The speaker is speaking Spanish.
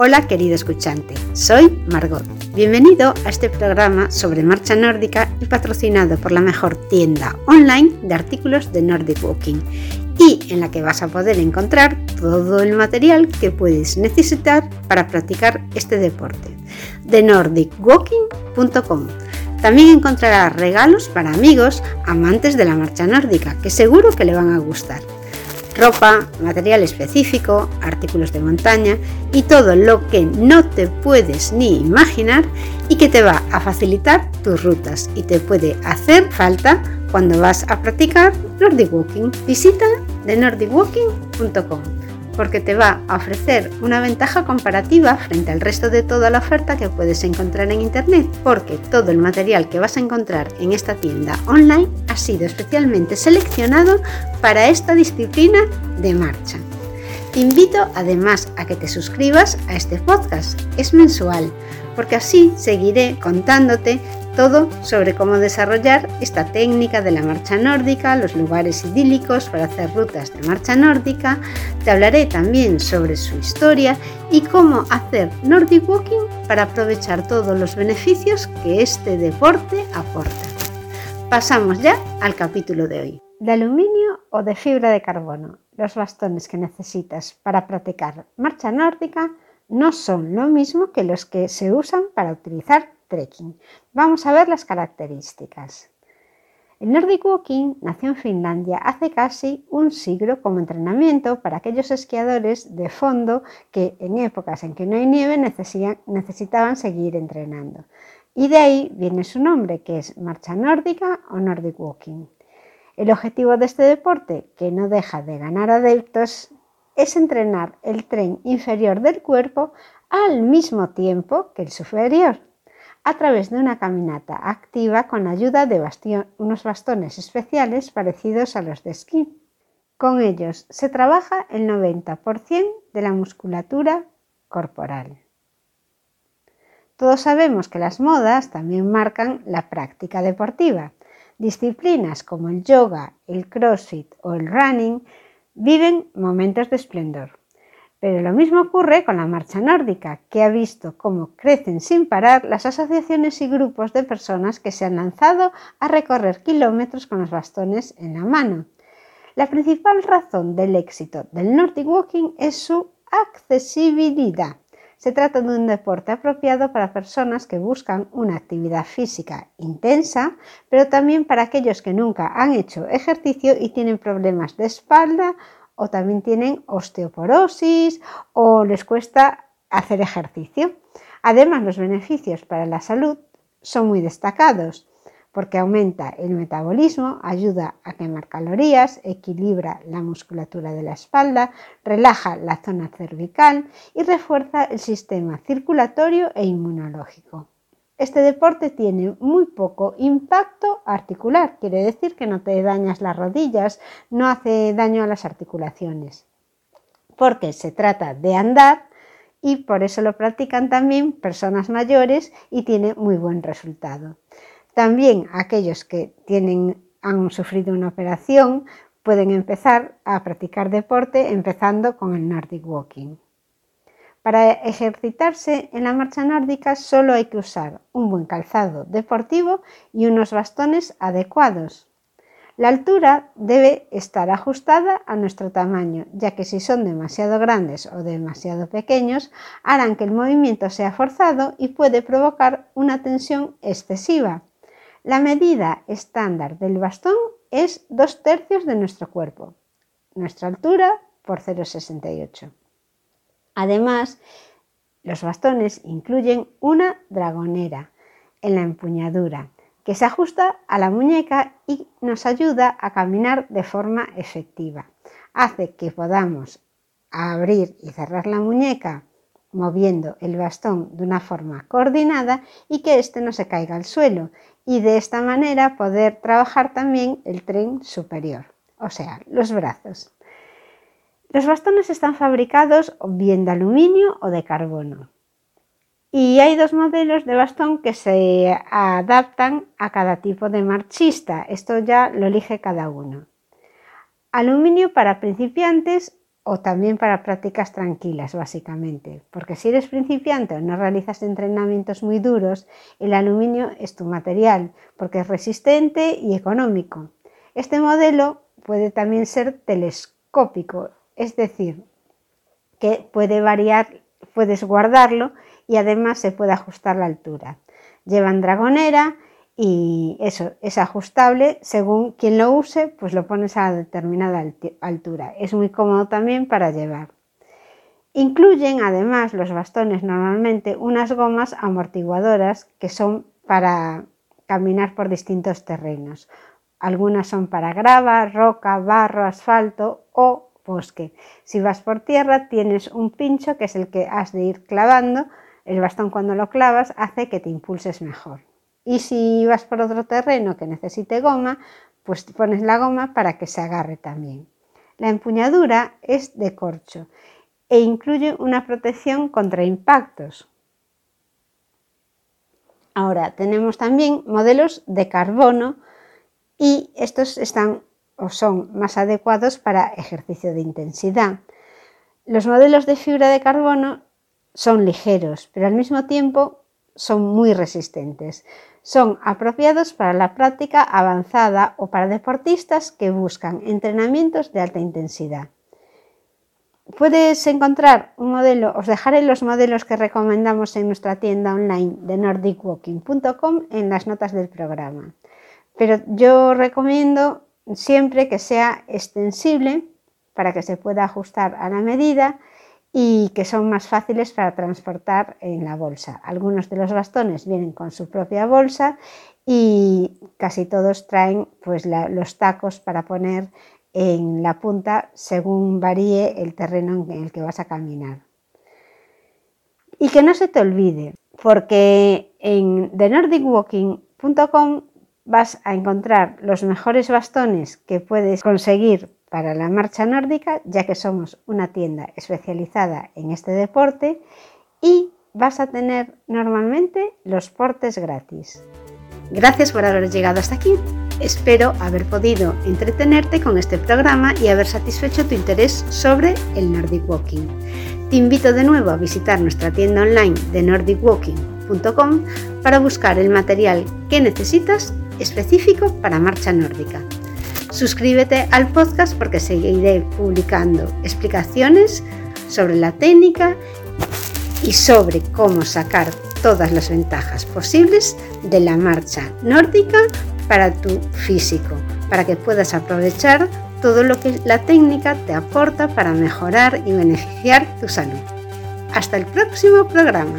Hola querido escuchante, soy Margot. Bienvenido a este programa sobre marcha nórdica y patrocinado por la mejor tienda online de artículos de Nordic Walking y en la que vas a poder encontrar todo el material que puedes necesitar para practicar este deporte. De nordicwalking.com. También encontrarás regalos para amigos amantes de la marcha nórdica que seguro que le van a gustar ropa, material específico, artículos de montaña y todo lo que no te puedes ni imaginar y que te va a facilitar tus rutas y te puede hacer falta cuando vas a practicar Nordic Walking. Visita de nordicwalking.com porque te va a ofrecer una ventaja comparativa frente al resto de toda la oferta que puedes encontrar en Internet, porque todo el material que vas a encontrar en esta tienda online ha sido especialmente seleccionado para esta disciplina de marcha. Te invito además a que te suscribas a este podcast, es mensual, porque así seguiré contándote todo sobre cómo desarrollar esta técnica de la marcha nórdica, los lugares idílicos para hacer rutas de marcha nórdica. Te hablaré también sobre su historia y cómo hacer Nordic Walking para aprovechar todos los beneficios que este deporte aporta. Pasamos ya al capítulo de hoy. ¿De aluminio o de fibra de carbono? Los bastones que necesitas para practicar marcha nórdica no son lo mismo que los que se usan para utilizar trekking. Vamos a ver las características. El Nordic Walking nació en Finlandia hace casi un siglo como entrenamiento para aquellos esquiadores de fondo que en épocas en que no hay nieve necesitaban seguir entrenando. Y de ahí viene su nombre, que es marcha nórdica o Nordic Walking. El objetivo de este deporte, que no deja de ganar adeptos, es entrenar el tren inferior del cuerpo al mismo tiempo que el superior a través de una caminata activa con ayuda de unos bastones especiales parecidos a los de esquí. Con ellos se trabaja el 90% de la musculatura corporal. Todos sabemos que las modas también marcan la práctica deportiva. Disciplinas como el yoga, el crossfit o el running viven momentos de esplendor. Pero lo mismo ocurre con la marcha nórdica, que ha visto cómo crecen sin parar las asociaciones y grupos de personas que se han lanzado a recorrer kilómetros con los bastones en la mano. La principal razón del éxito del Nordic Walking es su accesibilidad. Se trata de un deporte apropiado para personas que buscan una actividad física intensa, pero también para aquellos que nunca han hecho ejercicio y tienen problemas de espalda o también tienen osteoporosis o les cuesta hacer ejercicio. Además, los beneficios para la salud son muy destacados porque aumenta el metabolismo, ayuda a quemar calorías, equilibra la musculatura de la espalda, relaja la zona cervical y refuerza el sistema circulatorio e inmunológico. Este deporte tiene muy poco impacto articular, quiere decir que no te dañas las rodillas, no hace daño a las articulaciones, porque se trata de andar y por eso lo practican también personas mayores y tiene muy buen resultado. También aquellos que tienen, han sufrido una operación pueden empezar a practicar deporte empezando con el Nordic Walking. Para ejercitarse en la marcha nórdica solo hay que usar un buen calzado deportivo y unos bastones adecuados. La altura debe estar ajustada a nuestro tamaño, ya que si son demasiado grandes o demasiado pequeños harán que el movimiento sea forzado y puede provocar una tensión excesiva. La medida estándar del bastón es dos tercios de nuestro cuerpo, nuestra altura por 0,68. Además, los bastones incluyen una dragonera en la empuñadura que se ajusta a la muñeca y nos ayuda a caminar de forma efectiva. Hace que podamos abrir y cerrar la muñeca moviendo el bastón de una forma coordinada y que éste no se caiga al suelo y de esta manera poder trabajar también el tren superior, o sea, los brazos. Los bastones están fabricados bien de aluminio o de carbono. Y hay dos modelos de bastón que se adaptan a cada tipo de marchista. Esto ya lo elige cada uno. Aluminio para principiantes o también para prácticas tranquilas, básicamente. Porque si eres principiante o no realizas entrenamientos muy duros, el aluminio es tu material, porque es resistente y económico. Este modelo puede también ser telescópico, es decir, que puede variar, puedes guardarlo y además se puede ajustar la altura. Llevan dragonera y eso es ajustable según quien lo use, pues lo pones a determinada altura. Es muy cómodo también para llevar. Incluyen además los bastones normalmente unas gomas amortiguadoras que son para caminar por distintos terrenos. Algunas son para grava, roca, barro, asfalto o bosque. Si vas por tierra tienes un pincho que es el que has de ir clavando. El bastón cuando lo clavas hace que te impulses mejor. Y si vas por otro terreno que necesite goma, pues pones la goma para que se agarre también. La empuñadura es de corcho e incluye una protección contra impactos. Ahora tenemos también modelos de carbono y estos están o son más adecuados para ejercicio de intensidad. Los modelos de fibra de carbono son ligeros, pero al mismo tiempo son muy resistentes. Son apropiados para la práctica avanzada o para deportistas que buscan entrenamientos de alta intensidad. Puedes encontrar un modelo, os dejaré los modelos que recomendamos en nuestra tienda online de nordicwalking.com en las notas del programa. Pero yo recomiendo siempre que sea extensible para que se pueda ajustar a la medida y que son más fáciles para transportar en la bolsa. Algunos de los bastones vienen con su propia bolsa y casi todos traen pues, los tacos para poner en la punta según varíe el terreno en el que vas a caminar. Y que no se te olvide, porque en thenordicwalking.com vas a encontrar los mejores bastones que puedes conseguir para la marcha nórdica, ya que somos una tienda especializada en este deporte y vas a tener normalmente los portes gratis. Gracias por haber llegado hasta aquí. Espero haber podido entretenerte con este programa y haber satisfecho tu interés sobre el Nordic Walking. Te invito de nuevo a visitar nuestra tienda online de nordicwalking.com para buscar el material que necesitas específico para marcha nórdica. Suscríbete al podcast porque seguiré publicando explicaciones sobre la técnica y sobre cómo sacar todas las ventajas posibles de la marcha nórdica para tu físico, para que puedas aprovechar todo lo que la técnica te aporta para mejorar y beneficiar tu salud. Hasta el próximo programa.